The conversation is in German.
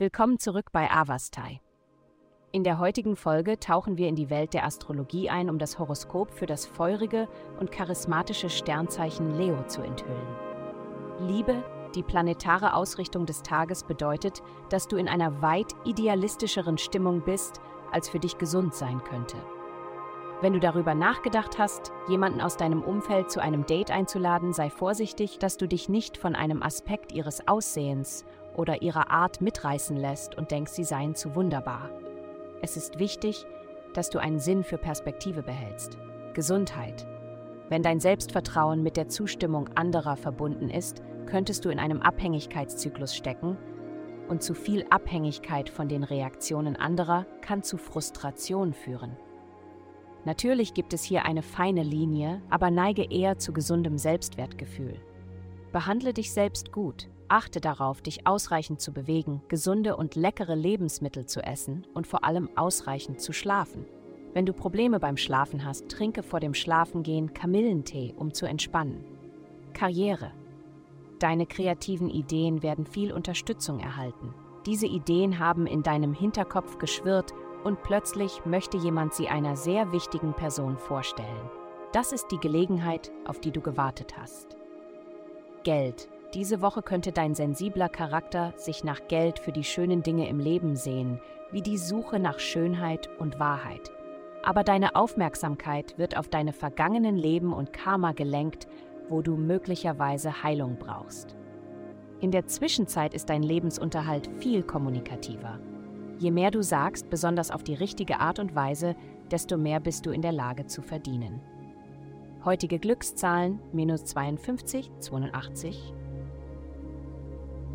Willkommen zurück bei Avastai. In der heutigen Folge tauchen wir in die Welt der Astrologie ein, um das Horoskop für das feurige und charismatische Sternzeichen Leo zu enthüllen. Liebe, die planetare Ausrichtung des Tages bedeutet, dass du in einer weit idealistischeren Stimmung bist, als für dich gesund sein könnte. Wenn du darüber nachgedacht hast, jemanden aus deinem Umfeld zu einem Date einzuladen, sei vorsichtig, dass du dich nicht von einem Aspekt ihres Aussehens oder ihrer Art mitreißen lässt und denkst, sie seien zu wunderbar. Es ist wichtig, dass du einen Sinn für Perspektive behältst. Gesundheit. Wenn dein Selbstvertrauen mit der Zustimmung anderer verbunden ist, könntest du in einem Abhängigkeitszyklus stecken und zu viel Abhängigkeit von den Reaktionen anderer kann zu Frustration führen. Natürlich gibt es hier eine feine Linie, aber neige eher zu gesundem Selbstwertgefühl. Behandle dich selbst gut, achte darauf, dich ausreichend zu bewegen, gesunde und leckere Lebensmittel zu essen und vor allem ausreichend zu schlafen. Wenn du Probleme beim Schlafen hast, trinke vor dem Schlafengehen Kamillentee, um zu entspannen. Karriere. Deine kreativen Ideen werden viel Unterstützung erhalten. Diese Ideen haben in deinem Hinterkopf geschwirrt und plötzlich möchte jemand sie einer sehr wichtigen Person vorstellen. Das ist die Gelegenheit, auf die du gewartet hast. Geld. Diese Woche könnte dein sensibler Charakter sich nach Geld für die schönen Dinge im Leben sehen, wie die Suche nach Schönheit und Wahrheit. Aber deine Aufmerksamkeit wird auf deine vergangenen Leben und Karma gelenkt, wo du möglicherweise Heilung brauchst. In der Zwischenzeit ist dein Lebensunterhalt viel kommunikativer. Je mehr du sagst, besonders auf die richtige Art und Weise, desto mehr bist du in der Lage zu verdienen. Heutige Glückszahlen minus 52, 82.